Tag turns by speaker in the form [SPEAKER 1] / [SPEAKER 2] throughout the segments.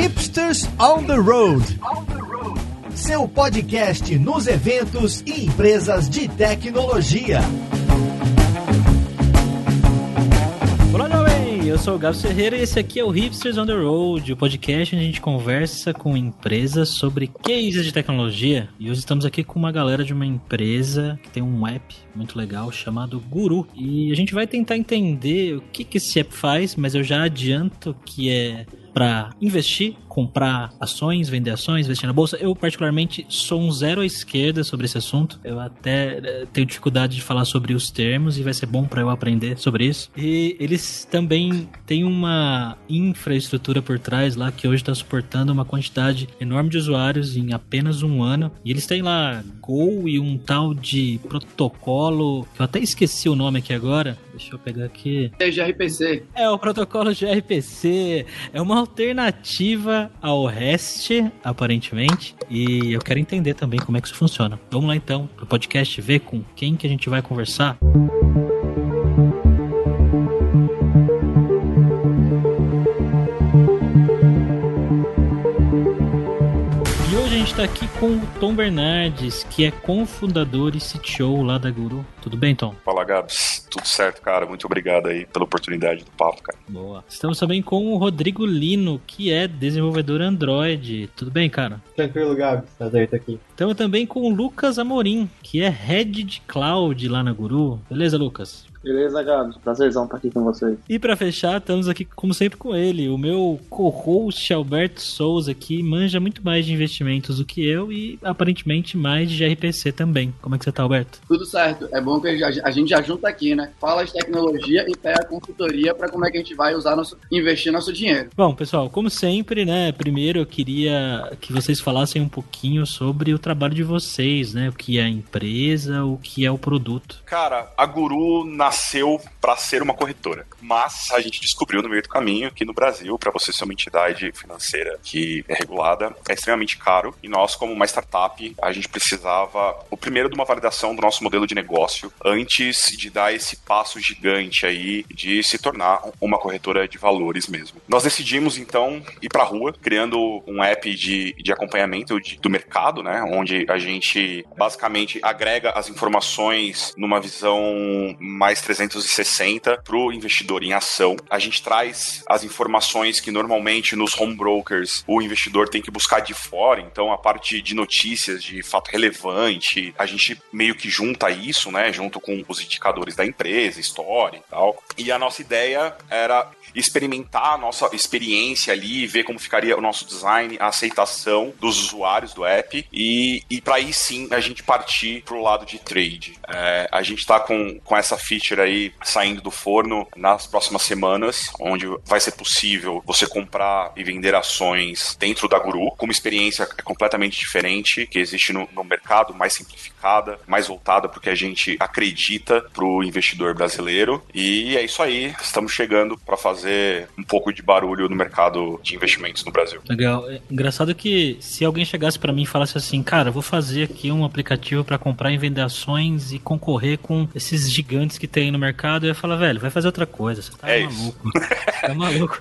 [SPEAKER 1] Hipsters on the Road. Seu podcast nos eventos e empresas de tecnologia.
[SPEAKER 2] Olá, jovem! Eu sou o Gabs Ferreira e esse aqui é o Hipsters on the Road, o podcast onde a gente conversa com empresas sobre cases de tecnologia. E hoje estamos aqui com uma galera de uma empresa que tem um app muito legal chamado Guru. E a gente vai tentar entender o que, que esse app faz, mas eu já adianto que é para investir, comprar ações, vender ações, investir na bolsa. Eu, particularmente, sou um zero à esquerda sobre esse assunto. Eu até eh, tenho dificuldade de falar sobre os termos e vai ser bom para eu aprender sobre isso. E eles também têm uma infraestrutura por trás lá que hoje está suportando uma quantidade enorme de usuários em apenas um ano. E eles têm lá Go e um tal de protocolo, que eu até esqueci o nome aqui agora. Deixa eu pegar aqui.
[SPEAKER 3] É gRPC.
[SPEAKER 2] É o protocolo gRPC. É uma alternativa ao REST, aparentemente. E eu quero entender também como é que isso funciona. Vamos lá então pro podcast ver com quem que a gente vai conversar. E hoje a gente tá aqui com o Tom Bernardes, que é cofundador e CTO lá da Guru. Tudo bem, Tom?
[SPEAKER 4] Fala, Gabs. Tudo certo, cara. Muito obrigado aí pela oportunidade do papo, cara.
[SPEAKER 2] Boa. Estamos também com o Rodrigo Lino, que é desenvolvedor Android. Tudo bem, cara?
[SPEAKER 5] Tranquilo, Gabs. Prazer estar aqui.
[SPEAKER 2] Estamos também com o Lucas Amorim, que é Head de Cloud lá na Guru. Beleza, Lucas?
[SPEAKER 6] Beleza, Gabs? Prazerzão estar aqui com vocês.
[SPEAKER 2] E para fechar, estamos aqui como sempre com ele, o meu co-host Alberto Souza, que manja muito mais de investimentos do que eu e aparentemente mais de RPC também. Como é que você tá, Alberto?
[SPEAKER 3] Tudo certo. É bom que a gente já junta aqui, né? Fala de tecnologia e pega a consultoria para como é que a gente vai usar nosso, investir nosso dinheiro.
[SPEAKER 2] Bom, pessoal, como sempre, né? Primeiro eu queria que vocês falassem um pouquinho sobre o trabalho de vocês, né? O que é a empresa, o que é o produto.
[SPEAKER 4] Cara, a Guru nasceu para ser uma corretora, mas a gente descobriu no meio do caminho que no Brasil, para você ser uma entidade financeira que é regulada, é extremamente caro e nós, como uma startup, a gente precisava, o primeiro, de uma validação do nosso modelo de negócio antes de dar esse passo gigante aí de se tornar uma corretora de valores mesmo. Nós decidimos então ir para a rua, criando um app de, de acompanhamento de, do mercado, né, onde a gente basicamente agrega as informações numa visão mais 360 para o investidor em ação. A gente traz as informações que normalmente nos home brokers o investidor tem que buscar de fora, então a parte de notícias, de fato relevante, a gente meio que junta isso, né, junto com os indicadores da empresa, história e tal. E a nossa ideia era experimentar a nossa experiência ali, ver como ficaria o nosso design, a aceitação dos usuários do app e, e para aí sim a gente partir pro lado de trade. É, a gente tá com, com essa feature aí saindo do forno nas próximas semanas, onde vai ser possível você comprar e vender ações dentro da Guru, com uma experiência completamente diferente que existe no, no mercado, mais simplificada, mais voltada para o que a gente acredita para o investidor brasileiro. E é isso aí, estamos chegando para fazer um pouco de barulho no mercado de investimentos no Brasil.
[SPEAKER 2] Legal. É engraçado que se alguém chegasse para mim e falasse assim, cara, vou fazer aqui um aplicativo para comprar e vender ações e concorrer com esses gigantes que tem no mercado, eu ia falar, velho, vai fazer outra coisa, você tá
[SPEAKER 4] É
[SPEAKER 2] maluco. Você tá maluco.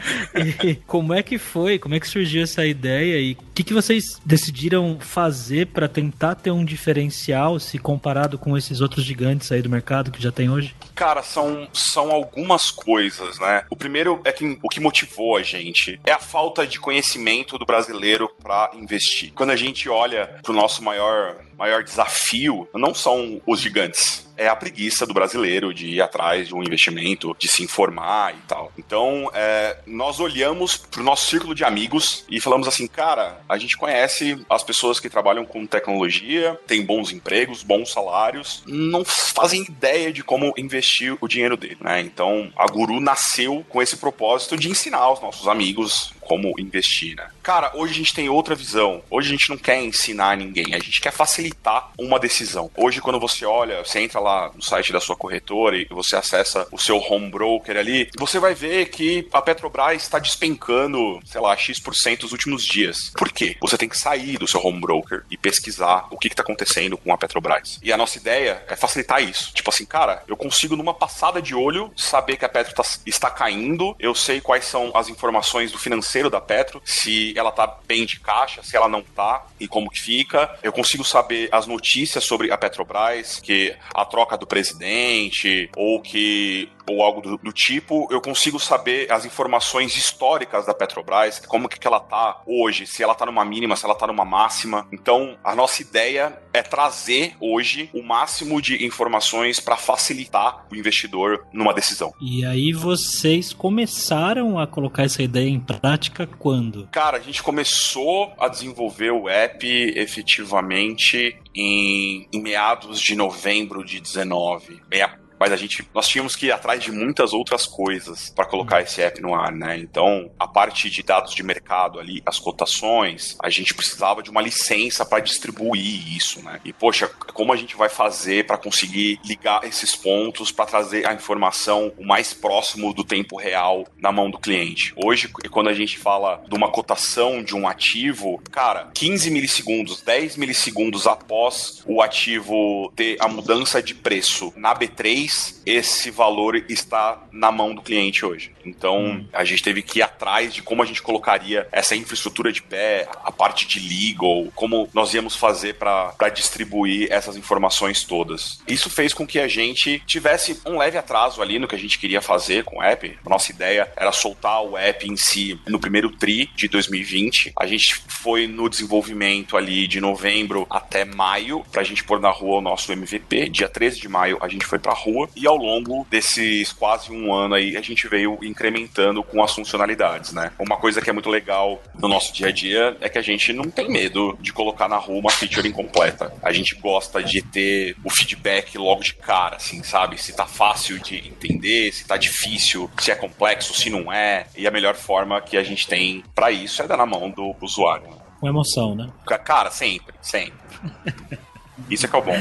[SPEAKER 2] e como é que foi? Como é que surgiu essa ideia e que, que vocês decidiram fazer para tentar ter um diferencial se comparado com esses outros gigantes aí do mercado que já tem hoje?
[SPEAKER 4] Cara, são, são algumas coisas, né? O primeiro é que o que motivou a gente é a falta de conhecimento do brasileiro para investir. Quando a gente olha pro nosso maior maior desafio não são os gigantes, é a preguiça do brasileiro de ir atrás de um investimento, de se informar e tal. Então, é, nós olhamos pro nosso círculo de amigos e falamos assim, cara, a gente conhece as pessoas que trabalham com tecnologia, têm bons empregos, bons salários, não fazem ideia de como investir o dinheiro dele, né? Então, a Guru nasceu com esse propósito de ensinar aos nossos amigos como investir, né? Cara, hoje a gente tem outra visão. Hoje a gente não quer ensinar ninguém, a gente quer facilitar uma decisão. Hoje, quando você olha, você entra lá no site da sua corretora e você acessa o seu home broker ali, você vai ver que a Petrobras está despencando, sei lá, X% nos últimos dias. Por quê? Você tem que sair do seu home broker e pesquisar o que está acontecendo com a Petrobras. E a nossa ideia é facilitar isso. Tipo assim, cara, eu consigo numa passada de olho saber que a Petro tá, está caindo, eu sei quais são as informações do financeiro financeiro da Petro, se ela tá bem de caixa, se ela não tá e como que fica. Eu consigo saber as notícias sobre a Petrobras, que a troca do presidente ou que ou algo do, do, tipo, eu consigo saber as informações históricas da Petrobras, como que ela tá hoje, se ela tá numa mínima, se ela tá numa máxima. Então, a nossa ideia é trazer hoje o máximo de informações para facilitar o investidor numa decisão.
[SPEAKER 2] E aí vocês começaram a colocar essa ideia em prática quando?
[SPEAKER 4] Cara, a gente começou a desenvolver o app efetivamente em, em meados de novembro de 19, meia mas a gente nós tínhamos que ir atrás de muitas outras coisas para colocar esse app no ar, né? Então, a parte de dados de mercado ali, as cotações, a gente precisava de uma licença para distribuir isso, né? E poxa, como a gente vai fazer para conseguir ligar esses pontos para trazer a informação o mais próximo do tempo real na mão do cliente? Hoje, quando a gente fala de uma cotação de um ativo, cara, 15 milissegundos, 10 milissegundos após o ativo ter a mudança de preço na B3 esse valor está na mão do cliente hoje. Então, hum. a gente teve que ir atrás de como a gente colocaria essa infraestrutura de pé, a parte de legal, como nós íamos fazer para distribuir essas informações todas. Isso fez com que a gente tivesse um leve atraso ali no que a gente queria fazer com o app. A nossa ideia era soltar o app em si no primeiro TRI de 2020. A gente foi no desenvolvimento ali de novembro até maio para a gente pôr na rua o nosso MVP. Dia 13 de maio a gente foi para a rua e ao longo desses quase um ano aí a gente veio incrementando com as funcionalidades, né? Uma coisa que é muito legal no nosso dia a dia é que a gente não tem medo de colocar na rua uma feature incompleta. A gente gosta de ter o feedback logo de cara, assim, sabe? Se tá fácil de entender, se tá difícil, se é complexo, se não é. E a melhor forma que a gente tem para isso é dar na mão do usuário.
[SPEAKER 2] Com emoção, né?
[SPEAKER 4] Cara, sempre, sempre. Isso é que é o bom.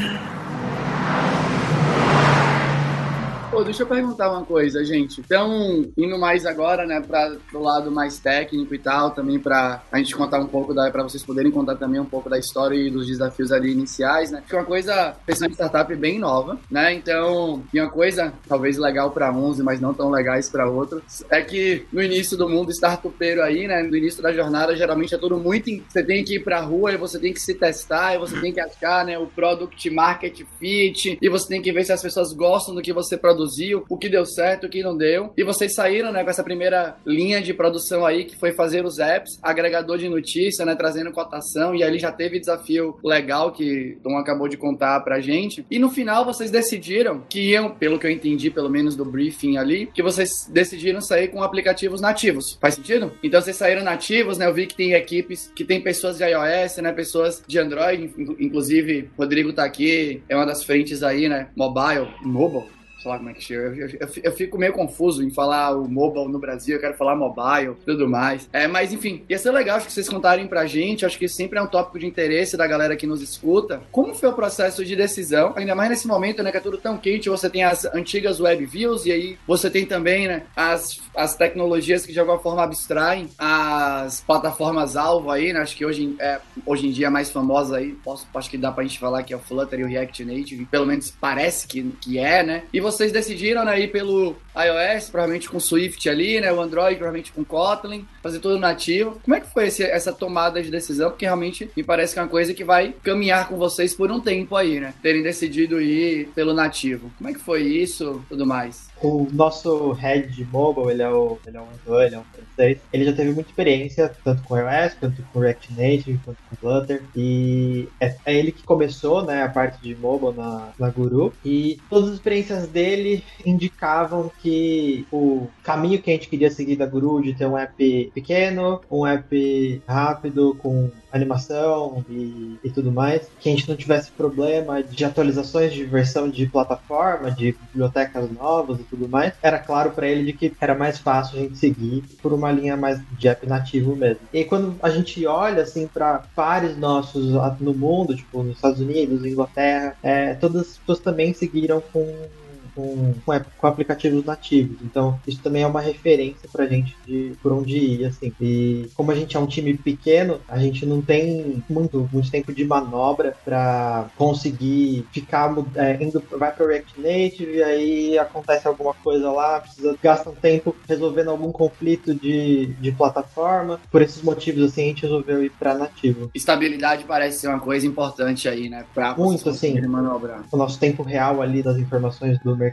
[SPEAKER 3] Pô, deixa eu perguntar uma coisa, gente. Então, indo mais agora, né, para o lado mais técnico e tal, também para a gente contar um pouco da, para vocês poderem contar também um pouco da história e dos desafios ali iniciais, né? Que uma coisa, pensando em startup bem nova, né? Então, e uma coisa talvez legal para uns, mas não tão legais para outros, é que no início do mundo startupeiro aí, né, no início da jornada, geralmente é tudo muito, você tem que ir para rua e você tem que se testar, e você tem que achar, né, o product market fit, e você tem que ver se as pessoas gostam do que você produz produziu, o que deu certo, o que não deu. E vocês saíram, né, com essa primeira linha de produção aí, que foi fazer os apps, agregador de notícia, né, trazendo cotação, e ali já teve desafio legal que Tom acabou de contar pra gente. E no final vocês decidiram que iam, pelo que eu entendi, pelo menos do briefing ali, que vocês decidiram sair com aplicativos nativos. Faz sentido? Então vocês saíram nativos, né? Eu vi que tem equipes, que tem pessoas de iOS, né? Pessoas de Android, inclusive Rodrigo tá aqui, é uma das frentes aí, né? Mobile, mobile, sei lá como é que chega. Eu, eu, eu, fico meio confuso em falar o mobile no Brasil, eu quero falar mobile tudo mais. É, mas enfim, ia ser legal acho que vocês contarem pra gente, acho que sempre é um tópico de interesse da galera que nos escuta. Como foi o processo de decisão, ainda mais nesse momento, né, que é tudo tão quente, você tem as antigas web views e aí você tem também, né, as, as tecnologias que de alguma forma abstraem as plataformas alvo aí, né, acho que hoje, é, hoje em dia a mais famosa aí, posso, acho que dá pra gente falar que é o Flutter e o React Native, pelo menos parece que, que é, né, e você vocês decidiram né, ir pelo iOS, provavelmente com Swift ali, né? O Android, provavelmente com Kotlin, fazer tudo nativo. Como é que foi esse, essa tomada de decisão? Porque realmente me parece que é uma coisa que vai caminhar com vocês por um tempo aí, né? Terem decidido ir pelo nativo. Como é que foi isso tudo mais?
[SPEAKER 5] O nosso head de mobile, ele é, o, ele é um Android, ele é um francês. Ele já teve muita experiência, tanto com iOS, quanto com React Native, quanto com Flutter. E é, é ele que começou, né, a parte de mobile na, na Guru. E todas as experiências dele indicavam que o caminho que a gente queria seguir da Guru de ter um app pequeno, um app rápido, com animação e, e tudo mais, que a gente não tivesse problema de atualizações de versão de plataforma, de bibliotecas novas e tudo mais, era claro para ele de que era mais fácil a gente seguir por uma linha mais de app nativo mesmo. E quando a gente olha assim para pares nossos no mundo, tipo nos Estados Unidos, Inglaterra, é, todas as pessoas também seguiram com com, com, com aplicativos nativos. Então, isso também é uma referência pra gente de por onde ir, assim. E como a gente é um time pequeno, a gente não tem muito, muito tempo de manobra para conseguir ficar é, indo, vai para React Native e aí acontece alguma coisa lá, precisa gasta um tempo resolvendo algum conflito de, de plataforma. Por esses motivos, assim, a gente resolveu ir para nativo.
[SPEAKER 3] Estabilidade parece ser uma coisa importante aí, né? Pra
[SPEAKER 5] muito, assim, manobrar. O nosso tempo real ali das informações do mercado,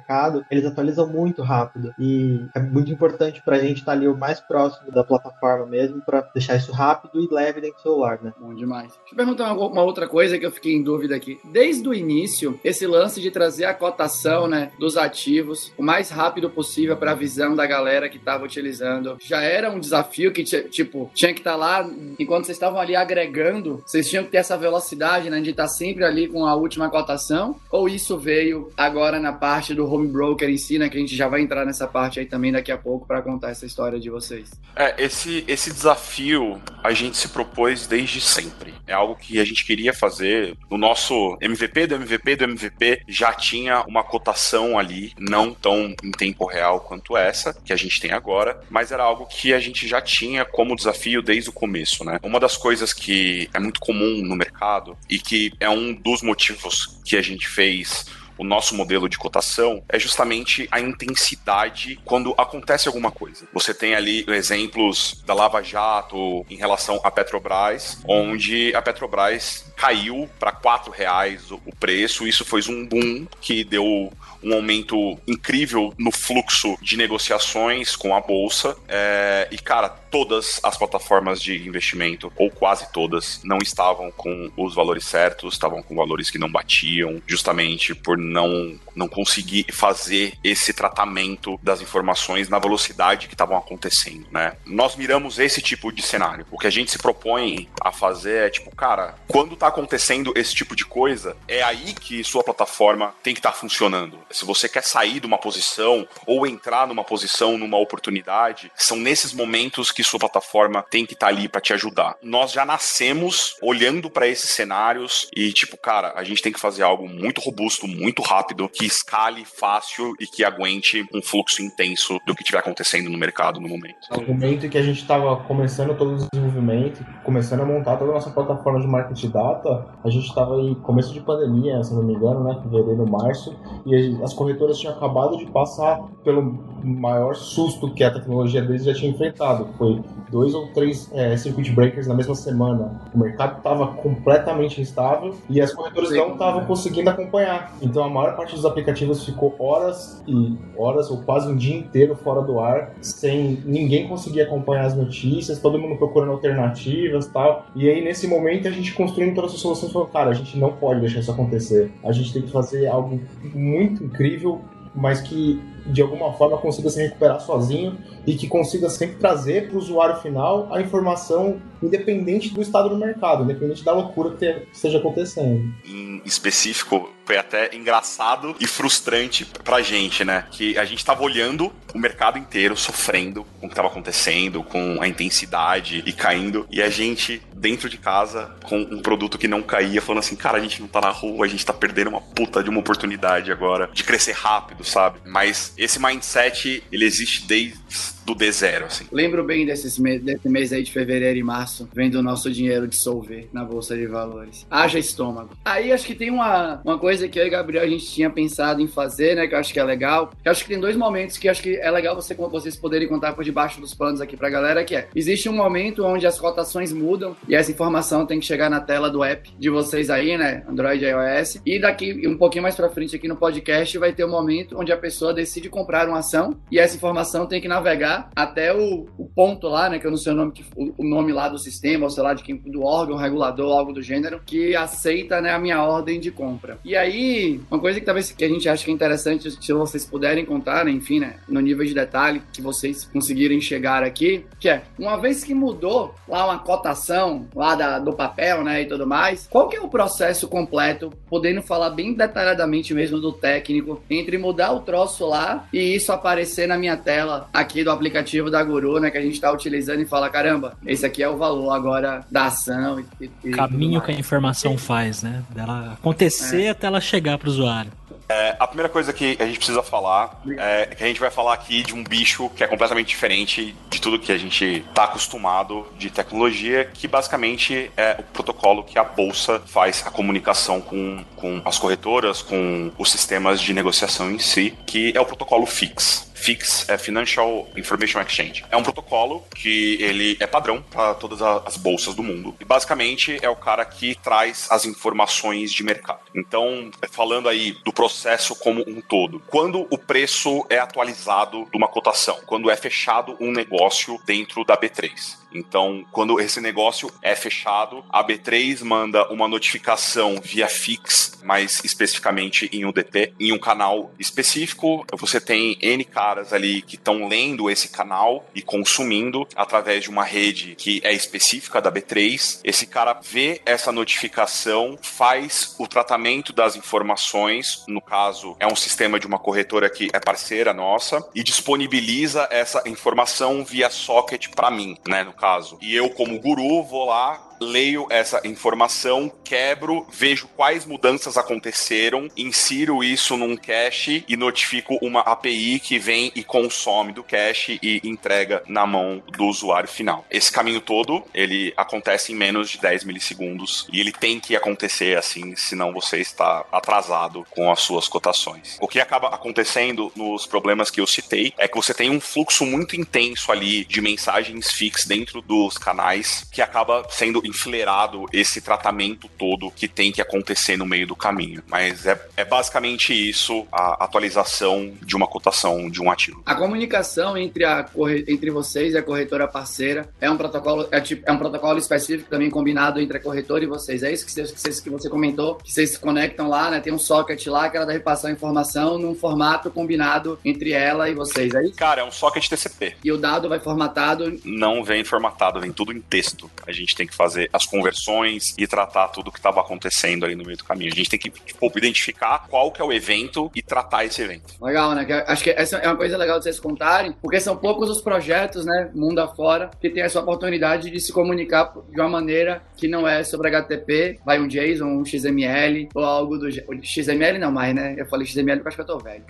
[SPEAKER 5] eles atualizam muito rápido e é muito importante para a gente estar tá ali o mais próximo da plataforma mesmo para deixar isso rápido e leve dentro do celular, né?
[SPEAKER 3] Bom demais. Deixa eu perguntar uma, uma, outra coisa que eu fiquei em dúvida aqui. Desde o início, esse lance de trazer a cotação, né, dos ativos o mais rápido possível para a visão da galera que estava utilizando, já era um desafio que, tipo, tinha que estar tá lá, enquanto vocês estavam ali agregando, vocês tinham que ter essa velocidade, né, de estar tá sempre ali com a última cotação, ou isso veio agora na parte do home broker em si, né, que a gente já vai entrar nessa parte aí também daqui a pouco para contar essa história de vocês.
[SPEAKER 4] É, esse, esse desafio a gente se propôs desde sempre. É algo que a gente queria fazer. No nosso MVP do MVP do MVP já tinha uma cotação ali, não tão em tempo real quanto essa que a gente tem agora, mas era algo que a gente já tinha como desafio desde o começo, né? Uma das coisas que é muito comum no mercado e que é um dos motivos que a gente fez o nosso modelo de cotação é justamente a intensidade quando acontece alguma coisa. Você tem ali exemplos da Lava Jato em relação à Petrobras, onde a Petrobras caiu para quatro reais o preço. Isso foi um boom que deu um aumento incrível no fluxo de negociações com a bolsa. É, e, cara, todas as plataformas de investimento, ou quase todas, não estavam com os valores certos, estavam com valores que não batiam, justamente por não, não conseguir fazer esse tratamento das informações na velocidade que estavam acontecendo, né? Nós miramos esse tipo de cenário. O que a gente se propõe a fazer é, tipo, cara, quando tá acontecendo esse tipo de coisa, é aí que sua plataforma tem que estar tá funcionando se você quer sair de uma posição ou entrar numa posição, numa oportunidade, são nesses momentos que sua plataforma tem que estar tá ali para te ajudar. Nós já nascemos olhando para esses cenários e tipo, cara, a gente tem que fazer algo muito robusto, muito rápido, que escale fácil e que aguente um fluxo intenso do que estiver acontecendo no mercado no momento.
[SPEAKER 7] No momento que a gente estava começando todo o desenvolvimento, começando a montar toda a nossa plataforma de marketing data, a gente estava em começo de pandemia, se não me engano, né, fevereiro, março, e as corretoras tinham acabado de passar pelo maior susto que a tecnologia deles já tinha enfrentado. Foi dois ou três é, circuit breakers na mesma semana. O mercado estava completamente instável e as corretoras Sim, não estavam conseguindo acompanhar. Então a maior parte dos aplicativos ficou horas e horas ou quase um dia inteiro fora do ar, sem ninguém conseguir acompanhar as notícias, todo mundo procurando alternativas tal. E aí nesse momento a gente construindo todas as soluções falou, cara, a gente não pode deixar isso acontecer. A gente tem que fazer algo muito incrível, mas que de alguma forma consiga se recuperar sozinho e que consiga sempre trazer para o usuário final a informação independente do estado do mercado, independente da loucura que esteja acontecendo.
[SPEAKER 4] Em específico, foi até engraçado e frustrante pra gente, né? Que a gente tava olhando o mercado inteiro sofrendo com o que tava acontecendo, com a intensidade e caindo, e a gente dentro de casa com um produto que não caía, falando assim, cara, a gente não tá na rua, a gente tá perdendo uma puta de uma oportunidade agora de crescer rápido, sabe? Mas esse mindset, ele existe desde do D0, assim.
[SPEAKER 3] Lembro bem desses me desse mês aí de fevereiro e março, vendo o nosso dinheiro dissolver na Bolsa de Valores. Haja estômago. Aí acho que tem uma, uma coisa que eu e Gabriel a gente tinha pensado em fazer, né, que eu acho que é legal. Eu acho que tem dois momentos que acho que é legal você, vocês poderem contar por debaixo dos panos aqui pra galera, que é, existe um momento onde as cotações mudam e essa informação tem que chegar na tela do app de vocês aí, né, Android e iOS. E daqui um pouquinho mais pra frente aqui no podcast vai ter um momento onde a pessoa decide comprar uma ação e essa informação tem que navegar até o, o ponto lá, né, que eu não sei o nome, o, o, nome lá do sistema, ou sei lá, de quem, do órgão regulador, algo do gênero, que aceita, né, a minha ordem de compra. E aí, uma coisa que talvez que a gente acha que é interessante, se vocês puderem contar, né, enfim, né, no nível de detalhe que vocês conseguirem chegar aqui, que é, uma vez que mudou lá uma cotação lá da, do papel, né, e tudo mais, qual que é o processo completo, podendo falar bem detalhadamente mesmo do técnico, entre mudar o troço lá e isso aparecer na minha tela aqui do aplicativo aplicativo da Guru, né, que a gente está utilizando e fala, caramba, esse aqui é o valor agora da ação.
[SPEAKER 2] E, e Caminho que a informação faz, né? Dela acontecer é. até ela chegar para o usuário.
[SPEAKER 4] É, a primeira coisa que a gente precisa falar é que a gente vai falar aqui de um bicho que é completamente diferente de tudo que a gente está acostumado de tecnologia, que basicamente é o protocolo que a bolsa faz a comunicação com, com as corretoras, com os sistemas de negociação em si, que é o protocolo FIX. FIX é Financial Information Exchange. É um protocolo que ele é padrão para todas as bolsas do mundo. E basicamente é o cara que traz as informações de mercado. Então, falando aí do processo como um todo, quando o preço é atualizado de uma cotação, quando é fechado um negócio dentro da B3. Então, quando esse negócio é fechado, a B3 manda uma notificação via Fix, mais especificamente em UDP, em um canal específico. Você tem N caras ali que estão lendo esse canal e consumindo através de uma rede que é específica da B3. Esse cara vê essa notificação, faz o tratamento das informações, no caso, é um sistema de uma corretora que é parceira nossa, e disponibiliza essa informação via socket para mim, né? No caso. E eu, como guru, vou lá, leio essa informação, quebro, vejo quais mudanças aconteceram, insiro isso num cache e notifico uma API que vem e consome do cache e entrega na mão do usuário final. Esse caminho todo, ele acontece em menos de 10 milissegundos e ele tem que acontecer assim, senão você está atrasado com as suas cotações. O que acaba acontecendo nos problemas que eu citei é que você tem um fluxo muito intenso ali de mensagens fixas dentro dos canais que acaba sendo enfileirado esse tratamento todo que tem que acontecer no meio do caminho. Mas é, é basicamente isso a atualização de uma cotação de um ativo.
[SPEAKER 3] A comunicação entre, a entre vocês e a corretora parceira é um protocolo é, tipo, é um protocolo específico também combinado entre a corretora e vocês. É isso que, vocês, que você comentou, que vocês se conectam lá, né? Tem um socket lá que ela deve passar a informação num formato combinado entre ela e vocês, é isso?
[SPEAKER 4] Cara, é um socket TCP.
[SPEAKER 3] E o dado vai formatado?
[SPEAKER 4] Não vem formatado, vem tudo em texto. A gente tem que fazer fazer as conversões e tratar tudo que estava acontecendo ali no meio do caminho. A gente tem que tipo, identificar qual que é o evento e tratar esse evento.
[SPEAKER 3] Legal, né? Acho que essa é uma coisa legal de vocês contarem, porque são poucos os projetos, né, mundo afora, que tem essa oportunidade de se comunicar de uma maneira que não é sobre HTTP, vai um JSON, um XML, ou algo do... XML não mais, né? Eu falei XML porque acho que eu tô velho.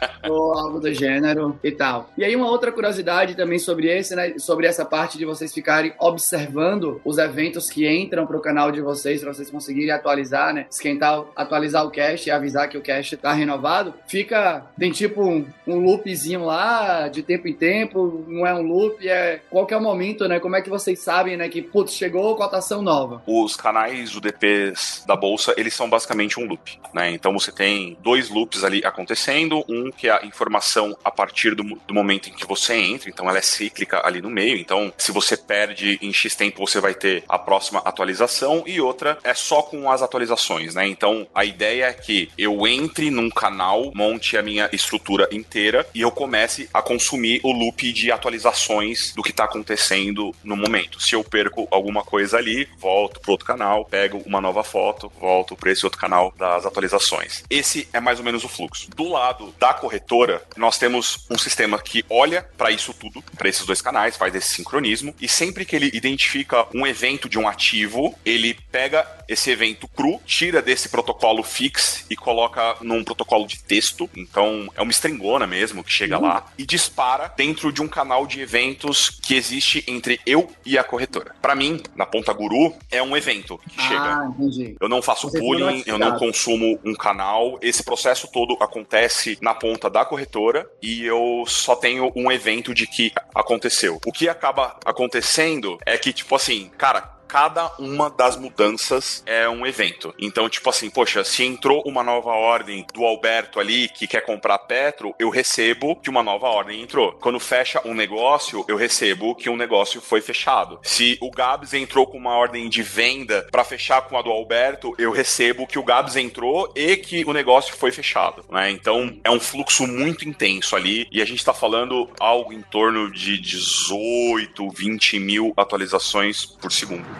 [SPEAKER 3] ou algo do gênero e tal. E aí uma outra curiosidade também sobre esse, né, sobre essa parte de vocês ficarem observando os eventos que entram para o canal de vocês, para vocês conseguirem atualizar, né, esquentar, atualizar o cache e avisar que o cache está renovado, fica, tem tipo um, um loopzinho lá, de tempo em tempo, não é um loop, é qualquer momento, né, como é que vocês sabem, né, que, putz, chegou cotação nova?
[SPEAKER 4] Os canais UDPs da bolsa, eles são basicamente um loop, né, então você tem dois loops ali acontecendo, um que a informação a partir do, do, momento em que você entra, então ela é cíclica ali no meio. Então, se você perde em X tempo, você vai ter a próxima atualização, e outra é só com as atualizações, né? Então, a ideia é que eu entre num canal, monte a minha estrutura inteira e eu comece a consumir o loop de atualizações do que está acontecendo no momento. Se eu perco alguma coisa ali, volto pro outro canal, pego uma nova foto, volto para esse outro canal das atualizações. Esse é mais ou menos o fluxo. Do lado da corretora, nós temos um sistema que olha para isso tudo, para esses dois canais, faz esse sincronismo, e sempre que ele identifica um evento de um ativo, ele pega esse evento cru, tira desse protocolo fix e coloca num protocolo de texto. Então é uma stringona mesmo que chega uhum. lá e dispara dentro de um canal de eventos que existe entre eu e a corretora. Para mim, na ponta guru, é um evento que ah, chega. Entendi. Eu não faço Você pooling, eu não consumo um canal. Esse processo todo acontece na ponta da corretora e eu só tenho um evento de que aconteceu. O que acaba acontecendo é que, tipo assim, cara, cada uma das mudanças é um evento. Então, tipo assim, poxa, se entrou uma nova ordem do Alberto ali que quer comprar Petro, eu recebo que uma nova ordem entrou. Quando fecha um negócio, eu recebo que um negócio foi fechado. Se o Gabs entrou com uma ordem de venda para fechar com a do Alberto, eu recebo que o Gabs entrou e que o negócio foi fechado, né? Então, é um fluxo muito intenso ali e a gente tá falando algo em torno de 18, 20 mil atualizações por segundo.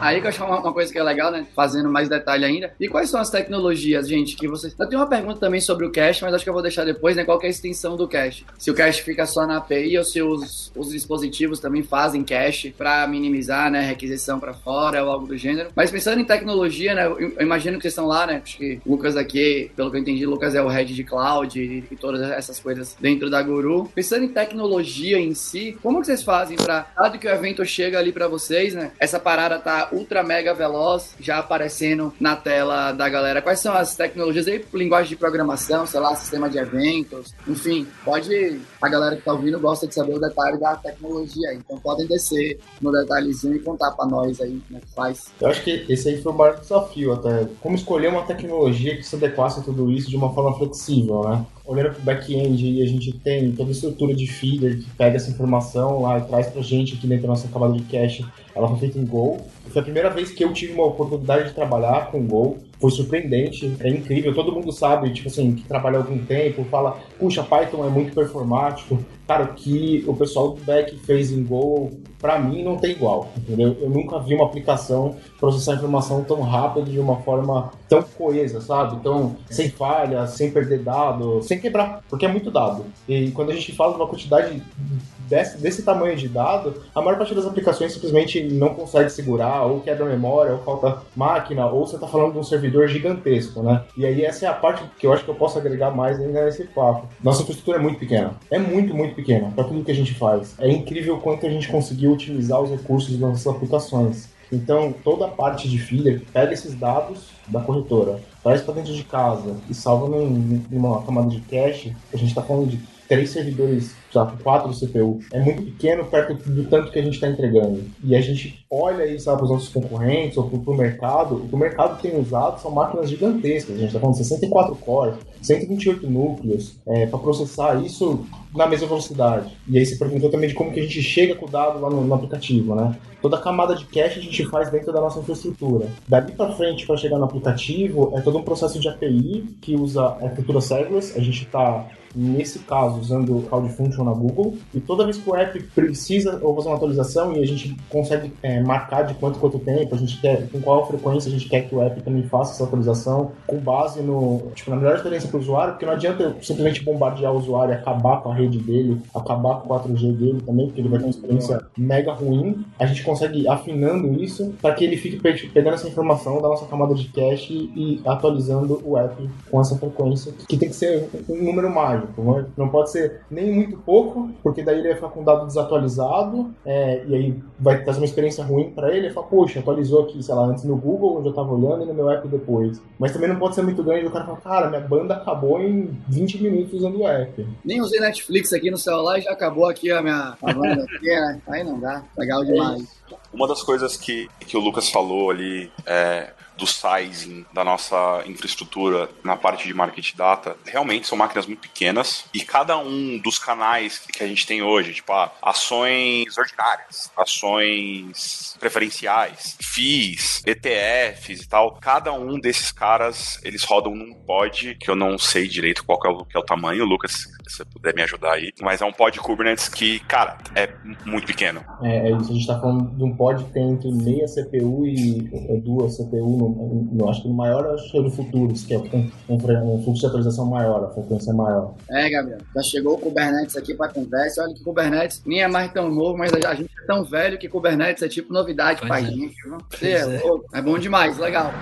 [SPEAKER 3] Aí que eu acho uma, uma coisa que é legal, né? Fazendo mais detalhe ainda. E quais são as tecnologias, gente, que vocês. Eu tenho uma pergunta também sobre o cache, mas acho que eu vou deixar depois, né? Qual que é a extensão do cache? Se o cache fica só na API ou se os, os dispositivos também fazem cache para minimizar, né? Requisição para fora ou algo do gênero. Mas pensando em tecnologia, né? Eu, imagino que vocês estão lá, né? Acho que Lucas aqui, pelo que eu entendi, Lucas é o head de cloud e, e todas essas coisas dentro da Guru. Pensando em tecnologia em si, como que vocês fazem para, dado que o evento chega ali para vocês, né? Essa parada tá ultra mega veloz, já aparecendo na tela da galera. Quais são as tecnologias aí, linguagem de programação, sei lá, sistema de eventos, enfim, pode. A galera que tá ouvindo gosta de saber o detalhe da tecnologia. Então podem descer no detalhezinho e contar para nós aí como é que faz.
[SPEAKER 7] Eu acho que esse aí foi o maior desafio até. Como escolher uma tecnologia que se adequasse a tudo isso de uma forma flexível, né? Olhando para o back-end, a gente tem toda a estrutura de feeder que pega essa informação lá e traz para a gente aqui dentro da nossa camada de cache. Ela foi feita em Go. Foi a primeira vez que eu tive uma oportunidade de trabalhar com Go. Foi surpreendente, é incrível. Todo mundo sabe, tipo assim, que trabalha algum tempo, fala, puxa, Python é muito performático. Cara, o que o pessoal do back fez em Go, para mim não tem igual, entendeu? Eu nunca vi uma aplicação processar informação tão rápido de uma forma tão coesa, sabe? Então, sem falhas, sem perder dado, sem quebrar, porque é muito dado. E quando a gente fala de uma quantidade desse, desse tamanho de dado, a maior parte das aplicações simplesmente não consegue segurar, ou quebra memória, ou falta máquina, ou você está falando de um servidor gigantesco, né? E aí essa é a parte que eu acho que eu posso agregar mais ainda nesse papo. Nossa infraestrutura é muito pequena. É muito, muito pequena para tudo que a gente faz. É incrível quanto a gente conseguiu otimizar os recursos das nossas aplicações. Então, toda a parte de feeder pega esses dados da corretora, traz para dentro de casa e salva num, numa camada de cache. A gente está falando de três servidores com quatro CPU, é muito pequeno perto do tanto que a gente está entregando. E a gente olha aí, sabe, os nossos concorrentes ou para o mercado, o que o mercado tem usado são máquinas gigantescas. A gente está falando de 64 cores, 128 núcleos, é, para processar isso na mesma velocidade. E aí você perguntou também de como que a gente chega com o dado lá no, no aplicativo, né? Toda a camada de cache a gente faz dentro da nossa infraestrutura. Dali para frente, para chegar no aplicativo, é todo um processo de API que usa a estrutura serverless. A gente está nesse caso, usando o Cloud Function na Google, e toda vez que o app precisa ou fazer uma atualização e a gente consegue é, marcar de quanto quanto tempo, a gente quer, com qual frequência a gente quer que o app também faça essa atualização, com base no, tipo, na melhor experiência para o usuário, porque não adianta eu simplesmente bombardear o usuário e acabar com a rede dele, acabar com o 4G dele também, porque ele vai ter uma experiência mega ruim. A gente consegue afinando isso para que ele fique pegando essa informação da nossa camada de cache e atualizando o app com essa frequência, que tem que ser um número mágico mágico. Não pode ser nem muito pouco, porque daí ele vai ficar com um dado desatualizado, é, e aí vai trazer uma experiência ruim para ele. Ele fala, poxa, atualizou aqui, sei lá, antes no Google, onde eu tava olhando, e no meu app depois. Mas também não pode ser muito grande, o cara fala, cara, minha banda acabou em 20 minutos usando o app.
[SPEAKER 3] Nem usei Netflix aqui no celular e já acabou aqui a minha a banda. aqui, né? Aí não dá, legal demais.
[SPEAKER 4] Uma das coisas que, que o Lucas falou ali é, do sizing da nossa infraestrutura na parte de market data, realmente são máquinas muito pequenas e cada um dos canais que a gente tem hoje, tipo ah, ações ordinárias, ações preferenciais, FIIs, ETFs e tal, cada um desses caras, eles rodam num pod que eu não sei direito qual é o, que é o tamanho, Lucas, se você puder me ajudar aí, mas é um pod Kubernetes que, cara, é muito pequeno.
[SPEAKER 7] É, a gente tá falando de um pod que tem entre meia CPU e duas CPU no no, acho que no maior acho que é do Futuros, que é um, um, um, fluxo de atualização maior, a frequência é maior.
[SPEAKER 3] É, Gabriel, já chegou o Kubernetes aqui para conversa. Olha que Kubernetes nem é mais tão novo, mas a gente é tão velho que Kubernetes é tipo novidade para é. gente. É. É, é bom demais, legal.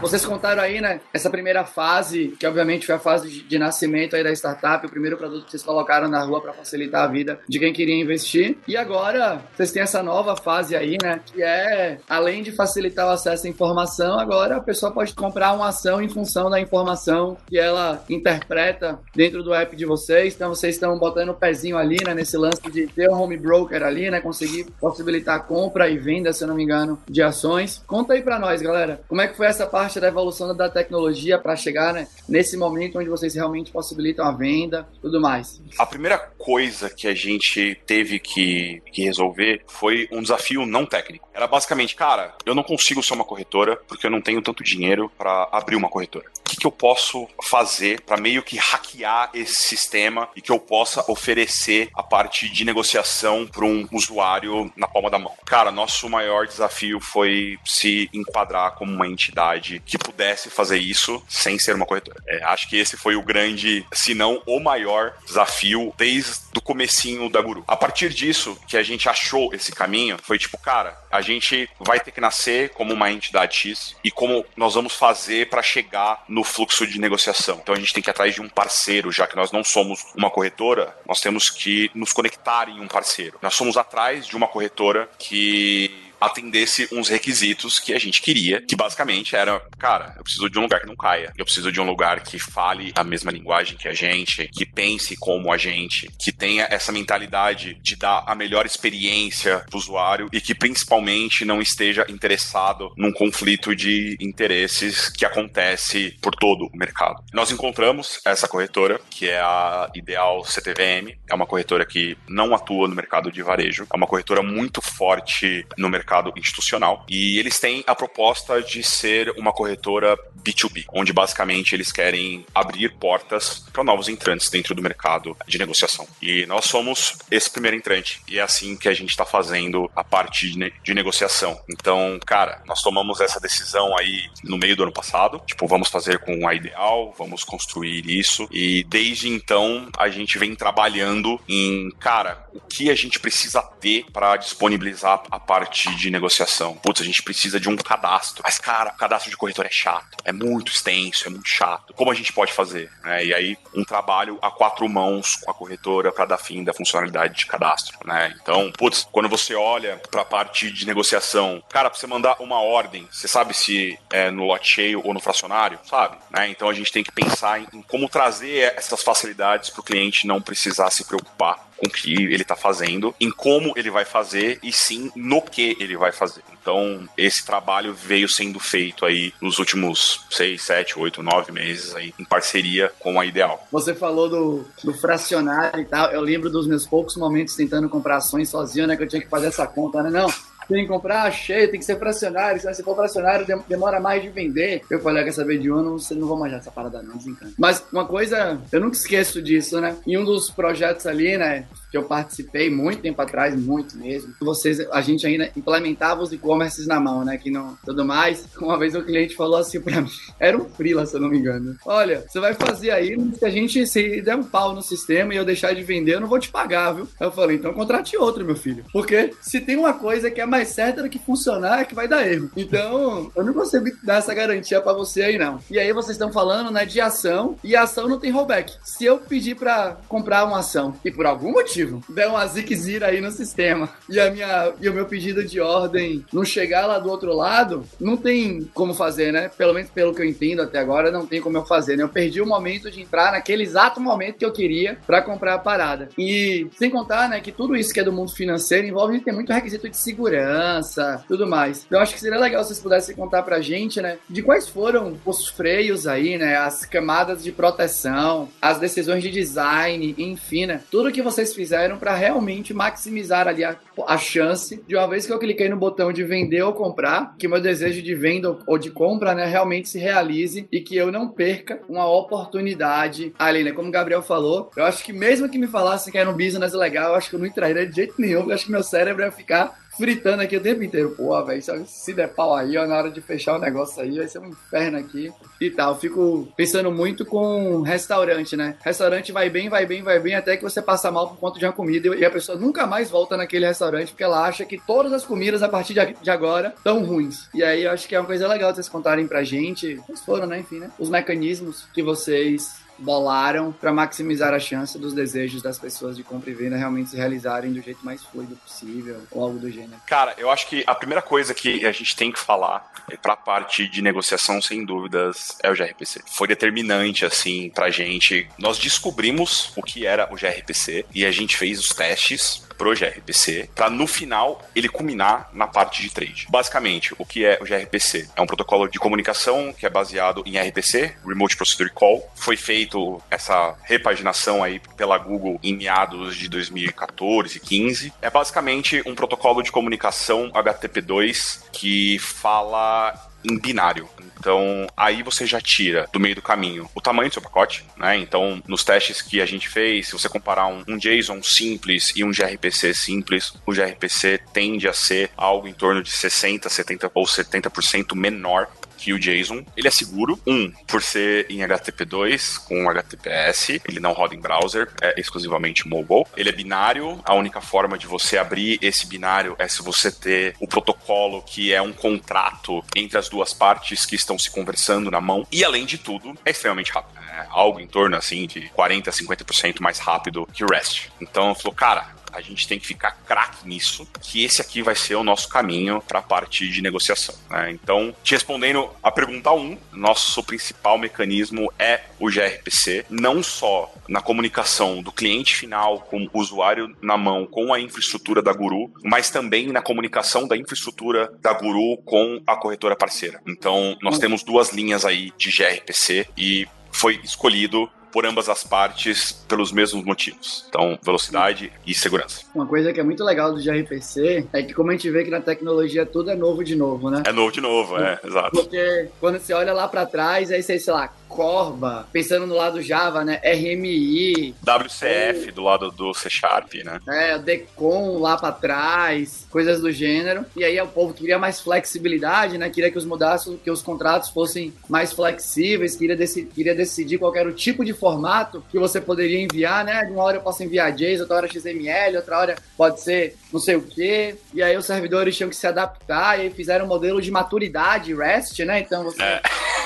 [SPEAKER 3] Vocês contaram aí, né? Essa primeira fase, que obviamente foi a fase de, de nascimento aí da startup, o primeiro produto que vocês colocaram na rua para facilitar a vida de quem queria investir. E agora, vocês têm essa nova fase aí, né? Que é, além de facilitar o acesso à informação, agora a pessoa pode comprar uma ação em função da informação que ela interpreta dentro do app de vocês. Então, vocês estão botando o pezinho ali, né? Nesse lance de ter um home broker ali, né? Conseguir possibilitar compra e venda, se eu não me engano, de ações. Conta aí para nós, galera. Como é que foi essa parte parte da evolução da tecnologia para chegar né, nesse momento onde vocês realmente possibilitam a venda, tudo mais?
[SPEAKER 4] A primeira coisa que a gente teve que, que resolver foi um desafio não técnico. Era basicamente, cara, eu não consigo ser uma corretora porque eu não tenho tanto dinheiro para abrir uma corretora. Que, que eu posso fazer para meio que hackear esse sistema e que eu possa oferecer a parte de negociação para um usuário na palma da mão? Cara, nosso maior desafio foi se enquadrar como uma entidade que pudesse fazer isso sem ser uma corretora. É, acho que esse foi o grande, se não o maior desafio desde o comecinho da Guru. A partir disso que a gente achou esse caminho, foi tipo, cara, a gente vai ter que nascer como uma entidade X e como nós vamos fazer para chegar no fluxo de negociação. Então a gente tem que ir atrás de um parceiro, já que nós não somos uma corretora, nós temos que nos conectar em um parceiro. Nós somos atrás de uma corretora que atendesse uns requisitos que a gente queria, que basicamente era, cara, eu preciso de um lugar que não caia, eu preciso de um lugar que fale a mesma linguagem que a gente, que pense como a gente, que tenha essa mentalidade de dar a melhor experiência pro usuário e que principalmente não esteja interessado num conflito de interesses que acontece por todo o mercado. Nós encontramos essa corretora, que é a Ideal CTVM, é uma corretora que não atua no mercado de varejo, é uma corretora muito forte no mercado mercado institucional. E eles têm a proposta de ser uma corretora B2B, onde basicamente eles querem abrir portas para novos entrantes dentro do mercado de negociação. E nós somos esse primeiro entrante. E é assim que a gente está fazendo a parte de, de negociação. Então, cara, nós tomamos essa decisão aí no meio do ano passado. Tipo, vamos fazer com a Ideal, vamos construir isso. E desde então a gente vem trabalhando em, cara, o que a gente precisa ter para disponibilizar a parte de negociação. Putz, a gente precisa de um cadastro. Mas, cara, o cadastro de corretor é chato. É muito extenso, é muito chato. Como a gente pode fazer? Né? E aí, um trabalho a quatro mãos com a corretora para dar fim da funcionalidade de cadastro. Né? Então, putz, quando você olha para a parte de negociação, cara, para você mandar uma ordem, você sabe se é no lote cheio ou no fracionário? Sabe? Né? Então, a gente tem que pensar em, em como trazer essas facilidades para o cliente não precisar se preocupar com o que ele está fazendo, em como ele vai fazer e sim no que ele vai fazer. Então, esse trabalho veio sendo feito aí nos últimos seis, sete, oito, nove meses aí, em parceria com a Ideal.
[SPEAKER 3] Você falou do, do fracionário e tal. Eu lembro dos meus poucos momentos tentando comprar ações sozinho, né? Que eu tinha que fazer essa conta, né? Não, tem que comprar, achei, tem que ser fracionário. Se for fracionário, demora mais de vender. Eu falei, ah, quer saber de um, não, não vou manjar essa parada não, desencanta. Mas uma coisa, eu nunca esqueço disso, né? Em um dos projetos ali, né? Que eu participei muito tempo atrás, muito mesmo. Vocês, a gente ainda implementava os e-commerces na mão, né? Que não, tudo mais. Uma vez o cliente falou assim pra mim, era um freela, se eu não me engano. Olha, você vai fazer aí, se a gente se der um pau no sistema e eu deixar de vender, eu não vou te pagar, viu? Eu falei, então contrate outro, meu filho. Porque se tem uma coisa que é mais certa do que funcionar, é que vai dar erro. Então, eu não consigo dar essa garantia para você aí, não. E aí vocês estão falando, né, de ação, e ação não tem rollback. Se eu pedir para comprar uma ação e por algum motivo motivo, der uma ziquezira aí no sistema e, a minha, e o meu pedido de ordem não chegar lá do outro lado, não tem como fazer, né? Pelo menos pelo que eu entendo até agora, não tem como eu fazer, né? Eu perdi o momento de entrar naquele exato momento que eu queria para comprar a parada. E sem contar, né, que tudo isso que é do mundo financeiro envolve ter muito requisito de segurança, tudo mais. Eu acho que seria legal se vocês pudessem contar pra gente, né, de quais foram os freios aí, né, as camadas de proteção, as decisões de design, enfim, né, tudo que vocês fizeram fizeram para realmente maximizar ali a, a, chance de uma vez que eu cliquei no botão de vender ou comprar, que meu desejo de venda ou de compra, né, realmente se realize e que eu não perca uma oportunidade ali, né? Como o Gabriel falou, eu acho que mesmo que me falassem que era um business legal, eu acho que eu não entraria de jeito nenhum, eu acho que meu cérebro ia ficar fritando aqui o tempo inteiro. Pô, velho, se der pau aí, ó, na hora de fechar o negócio aí, vai ser um inferno aqui e tal. Fico pensando muito com restaurante, né? Restaurante vai bem, vai bem, vai bem, até que você passa mal por conta de uma comida e a pessoa nunca mais volta naquele restaurante porque ela acha que todas as comidas a partir de agora estão ruins. E aí eu acho que é uma coisa legal vocês contarem pra gente, vocês foram, né? Enfim, né? Os mecanismos que vocês bolaram para maximizar a chance dos desejos das pessoas de compra e venda realmente se realizarem do jeito mais fluido possível ou algo do gênero.
[SPEAKER 4] Cara, eu acho que a primeira coisa que a gente tem que falar para a parte de negociação, sem dúvidas, é o gRPC. Foi determinante assim pra gente. Nós descobrimos o que era o gRPC e a gente fez os testes pro gRPC, para no final ele culminar na parte de trade. Basicamente, o que é o gRPC? É um protocolo de comunicação que é baseado em RPC, Remote Procedure Call. Foi feito essa repaginação aí pela Google em meados de 2014 e 15. É basicamente um protocolo de comunicação HTTP2 que fala em binário. Então, aí você já tira do meio do caminho o tamanho do seu pacote, né? Então, nos testes que a gente fez, se você comparar um, um JSON simples e um gRPC simples, o gRPC tende a ser algo em torno de 60, 70 ou 70% menor que o JSON. Ele é seguro, um, por ser em HTTP2 com HTTPS, ele não roda em browser, é exclusivamente mobile. Ele é binário, a única forma de você abrir esse binário é se você ter o protocolo que é um contrato entre as duas partes que estão se conversando na mão. E além de tudo, é extremamente rápido. É algo em torno assim de 40 a 50% mais rápido que o REST. Então, falou, cara, a gente tem que ficar craque nisso, que esse aqui vai ser o nosso caminho para a parte de negociação. Né? Então, te respondendo a pergunta 1, nosso principal mecanismo é o gRPC, não só na comunicação do cliente final com o usuário na mão com a infraestrutura da Guru, mas também na comunicação da infraestrutura da Guru com a corretora parceira. Então, nós temos duas linhas aí de gRPC e foi escolhido por ambas as partes pelos mesmos motivos. Então, velocidade e segurança.
[SPEAKER 3] Uma coisa que é muito legal do gRPC é que, como a gente vê que na tecnologia tudo é novo de novo, né?
[SPEAKER 4] É novo de novo, é, exato.
[SPEAKER 3] Porque quando você olha lá para trás, aí você, sei lá, Corba, pensando no lado Java, né? RMI.
[SPEAKER 4] WCF ou... do lado do C Sharp, né?
[SPEAKER 3] É, Decon lá para trás, coisas do gênero. E aí o povo queria mais flexibilidade, né? Queria que os mudassem, que os contratos fossem mais flexíveis, queria, deci queria decidir qual era o tipo de formato que você poderia enviar, né? De uma hora eu posso enviar JSON, outra hora XML, outra hora pode ser não sei o quê. E aí os servidores tinham que se adaptar e aí fizeram um modelo de maturidade REST, né? Então você é.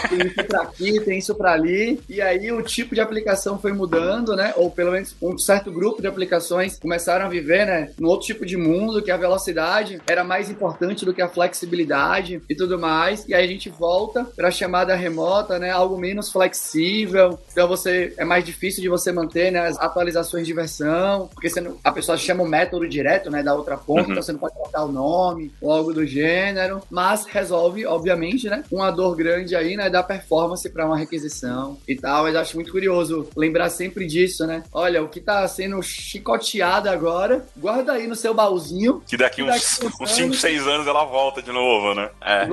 [SPEAKER 3] Tem isso para aqui, tem isso para ali. E aí o tipo de aplicação foi mudando, né? Ou pelo menos um certo grupo de aplicações começaram a viver, né? Num outro tipo de mundo que a velocidade era mais importante do que a flexibilidade e tudo mais. E aí a gente volta para a chamada remota, né? Algo menos flexível. Então você é mais difícil de você manter né, as atualizações de versão, porque você não, a pessoa chama o método direto, né? Da outra ponta, uhum. então você não pode botar o nome ou algo do gênero. Mas resolve, obviamente, né? Uma dor grande aí, né? Da performance para uma requisição e tal. Mas acho muito curioso lembrar sempre disso, né? Olha, o que tá sendo chicoteado agora, guarda aí no seu baúzinho.
[SPEAKER 4] Que daqui, daqui uns 5, 6 anos ela volta de novo, né? É,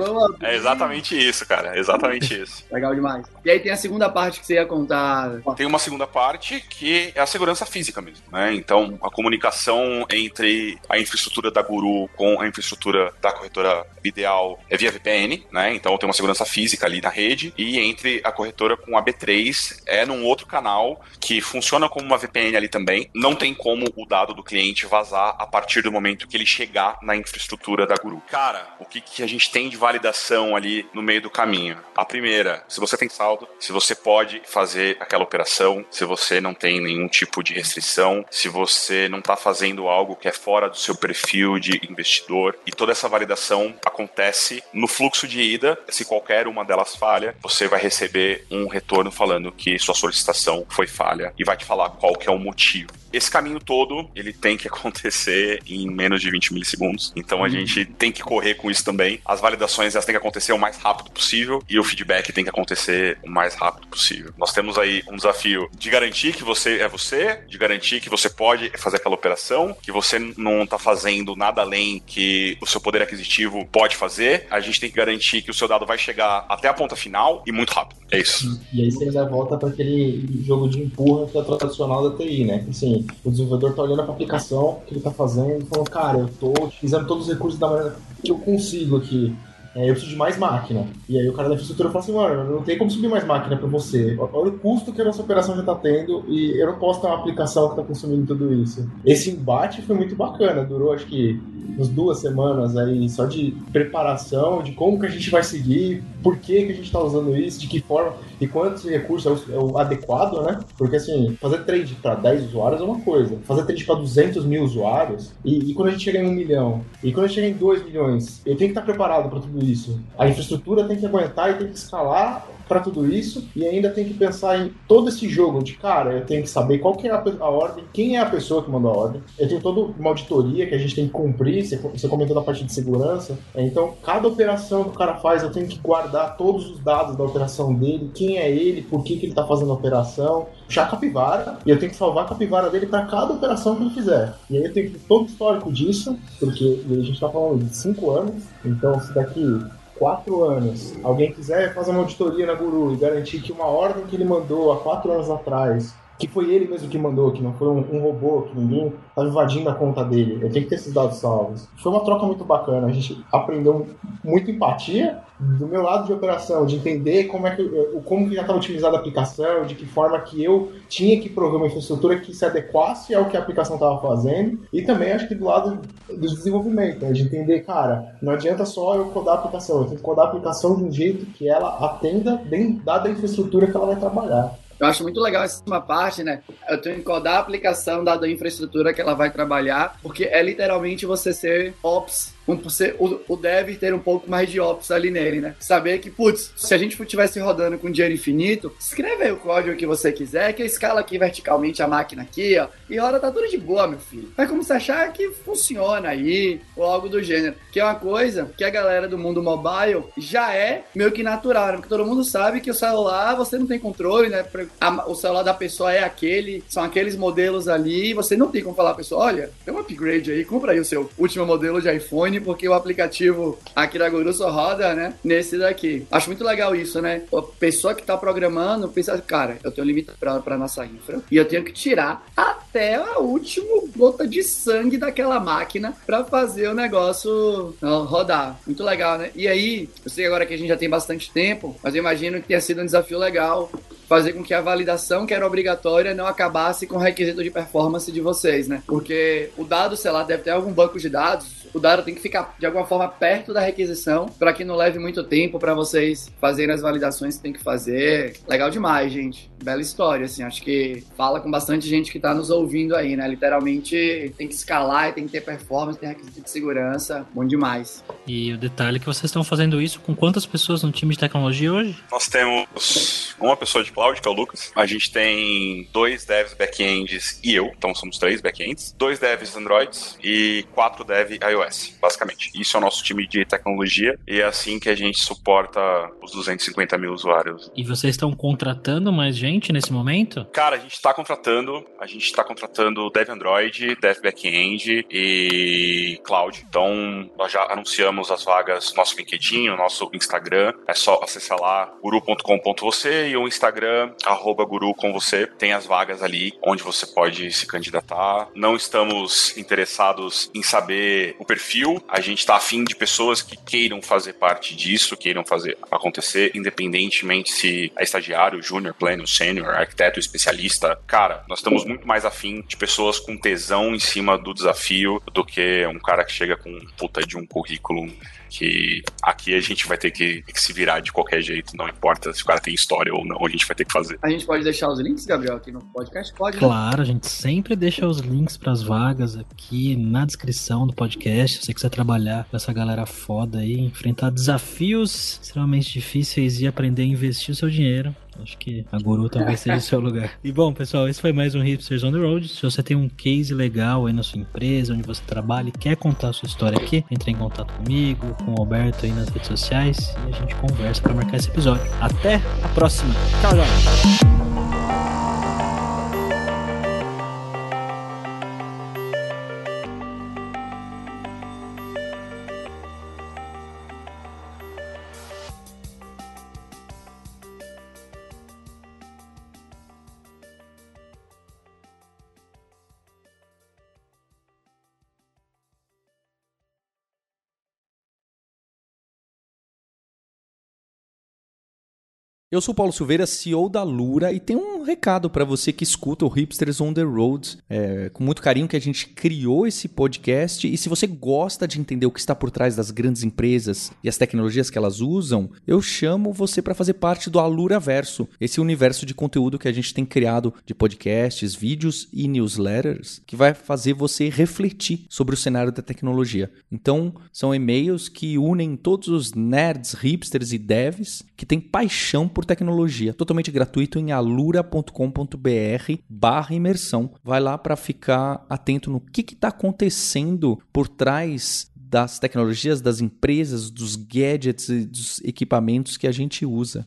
[SPEAKER 4] é exatamente isso, cara. É exatamente isso.
[SPEAKER 3] Legal demais. E aí tem a segunda parte que você ia contar.
[SPEAKER 4] Tem uma segunda parte que é a segurança física mesmo, né? Então, a comunicação entre a infraestrutura da Guru com a infraestrutura da corretora ideal é via VPN, né? Então tem uma segurança física ali na rede e entre a corretora com a B3 é num outro canal que funciona como uma VPN ali também. Não tem como o dado do cliente vazar a partir do momento que ele chegar na infraestrutura da Guru. Cara, o que, que a gente tem de validação ali no meio do caminho? A primeira, se você tem saldo, se você pode fazer aquela operação, se você não tem nenhum tipo de restrição, se você não está fazendo algo que é fora do seu perfil de investidor e toda essa validação acontece no fluxo de ida. Se qualquer uma delas falha, você vai receber um retorno falando que sua solicitação foi falha e vai te falar qual que é o motivo. Esse caminho todo, ele tem que acontecer em menos de 20 milissegundos. Então a uhum. gente tem que correr com isso também. As validações elas têm que acontecer o mais rápido possível e o feedback tem que acontecer o mais rápido possível. Nós temos aí um desafio de garantir que você é você, de garantir que você pode fazer aquela operação, que você não está fazendo nada além que o seu poder aquisitivo pode fazer. A gente tem que garantir que o seu dado vai chegar até a ponta final e muito rápido. É isso.
[SPEAKER 7] E aí você ainda volta para aquele jogo de empurra que é tradicional da TI, né? Assim, o desenvolvedor tá olhando para a aplicação que ele tá fazendo e falando, cara, eu tô utilizando todos os recursos da maneira que eu consigo aqui. É, eu preciso de mais máquina. E aí o cara da infraestrutura fala assim, mano, não tem como subir mais máquina para você. Olha o custo que a nossa operação já tá tendo e eu não posso ter uma aplicação que tá consumindo tudo isso. Esse embate foi muito bacana, durou acho que umas duas semanas aí só de preparação, de como que a gente vai seguir, por que que a gente tá usando isso, de que forma e quantos recursos é o, é adequado, né? Porque assim, fazer trade para 10 usuários é uma coisa, fazer trade para 200 mil usuários e, e, quando a gente chega em 1 milhão, e quando a gente chega em 2 milhões, eu tenho que estar preparado para tudo isso. A infraestrutura tem que aguentar e tem que escalar para tudo isso e ainda tem que pensar em todo esse jogo de cara, eu tenho que saber qual que é a, a ordem, quem é a pessoa que mandou a ordem. Eu tenho toda uma auditoria que a gente tem que cumprir, você, você comentou da parte de segurança. Então, cada operação que o cara faz, eu tenho que guardar todos os dados da operação dele, quem é ele, por que, que ele está fazendo a operação, a capivara, e eu tenho que salvar a capivara dele para cada operação que ele fizer. E aí eu tenho todo o histórico disso, porque a gente está falando de cinco anos, então se daqui quatro anos. Alguém quiser fazer uma auditoria na Guru e garantir que uma ordem que ele mandou há quatro anos atrás que foi ele mesmo que mandou, que não foi um, um robô, que ninguém estava invadindo a conta dele. Eu tenho que ter esses dados salvos. Foi uma troca muito bacana. A gente aprendeu muito empatia do meu lado de operação, de entender como é que como que já estava otimizada a aplicação, de que forma que eu tinha que prover uma infraestrutura que se adequasse ao que a aplicação estava fazendo, e também acho que do lado do desenvolvimento, né, de entender, cara, não adianta só eu codar a aplicação, eu tenho que codar a aplicação de um jeito que ela atenda dentro, dada a infraestrutura que ela vai trabalhar.
[SPEAKER 3] Eu acho muito legal essa última parte, né? Eu tenho que codar a aplicação dada a infraestrutura que ela vai trabalhar, porque é literalmente você ser ops o, o dev ter um pouco mais de ops ali nele, né? Saber que, putz, se a gente estivesse rodando com dinheiro infinito, escreve aí o código que você quiser, que eu escalo aqui verticalmente a máquina aqui, ó, e roda tá tudo de boa, meu filho. Vai como você achar que funciona aí, ou algo do gênero. Que é uma coisa que a galera do mundo mobile já é meio que natural, né? Porque todo mundo sabe que o celular você não tem controle, né? o celular da pessoa é aquele, são aqueles modelos ali, você não tem como falar a pessoa, olha, tem um upgrade aí, compra aí o seu último modelo de iPhone porque o aplicativo aqui da Guru só roda, né? Nesse daqui. Acho muito legal isso, né? A pessoa que tá programando pensa, cara, eu tenho limite pra, pra nossa infra e eu tenho que tirar até a última gota de sangue daquela máquina para fazer o negócio rodar. Muito legal, né? E aí, eu sei agora que a gente já tem bastante tempo, mas eu imagino que tenha sido um desafio legal fazer com que a validação que era obrigatória não acabasse com o requisito de performance de vocês, né? Porque o dado, sei lá, deve ter algum banco de dados o dado tem que ficar de alguma forma perto da requisição para que não leve muito tempo para vocês fazerem as validações que tem que fazer. Legal demais, gente. Bela história, assim. Acho que fala com bastante gente que está nos ouvindo aí, né? Literalmente tem que escalar, tem que ter performance, tem requisito de segurança. Bom demais.
[SPEAKER 2] E o detalhe é que vocês estão fazendo isso com quantas pessoas no time de tecnologia hoje?
[SPEAKER 4] Nós temos uma pessoa de cloud, que é o Lucas. A gente tem dois devs backends e eu, então somos três backends. Dois devs Androids e quatro devs iOS iOS, basicamente. Isso é o nosso time de tecnologia e é assim que a gente suporta os 250 mil usuários.
[SPEAKER 2] E vocês estão contratando mais gente nesse momento?
[SPEAKER 4] Cara, a gente está contratando, a gente está contratando Dev Android, Dev Backend e Cloud. Então, nós já anunciamos as vagas no nosso LinkedIn, no nosso Instagram. É só acessar lá guru.com.você e o Instagram, arroba guru com você. Tem as vagas ali onde você pode se candidatar. Não estamos interessados em saber o perfil, a gente está afim de pessoas que queiram fazer parte disso, queiram fazer acontecer, independentemente se é estagiário, júnior, pleno, sênior, arquiteto, especialista. Cara, nós estamos muito mais afim de pessoas com tesão em cima do desafio do que um cara que chega com puta de um currículo que aqui a gente vai ter que, que, se virar de qualquer jeito, não importa se o cara tem história ou não, a gente vai ter que fazer.
[SPEAKER 3] A gente pode deixar os links, Gabriel, aqui no podcast? Pode.
[SPEAKER 2] Né? Claro, a gente sempre deixa os links para as vagas aqui na descrição do podcast. Se você quiser trabalhar com essa galera foda aí, enfrentar desafios extremamente difíceis e aprender a investir o seu dinheiro, Acho que a Guru talvez seja o seu lugar. E bom, pessoal, esse foi mais um Hipsters on the Road. Se você tem um case legal aí na sua empresa, onde você trabalha e quer contar a sua história aqui, entre em contato comigo, com o Alberto aí nas redes sociais e a gente conversa para marcar esse episódio. Até a próxima. Tchau, tchau.
[SPEAKER 8] Eu sou Paulo Silveira, CEO da Lura, e tenho um recado para você que escuta o Hipsters on the Road. É, com muito carinho que a gente criou esse podcast. E se você gosta de entender o que está por trás das grandes empresas e as tecnologias que elas usam, eu chamo você para fazer parte do Alura Verso, esse universo de conteúdo que a gente tem criado de podcasts, vídeos e newsletters, que vai fazer você refletir sobre o cenário da tecnologia. Então, são e-mails que unem todos os nerds, hipsters e devs que têm paixão por por tecnologia, totalmente gratuito em alura.com.br barra imersão. Vai lá para ficar atento no que está acontecendo por trás das tecnologias, das empresas, dos gadgets e dos equipamentos que a gente usa.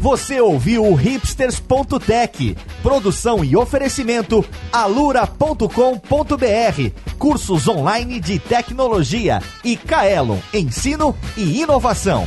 [SPEAKER 1] Você ouviu o hipsters.tech, produção e oferecimento alura.com.br, cursos online de tecnologia e Kaelon, ensino e inovação.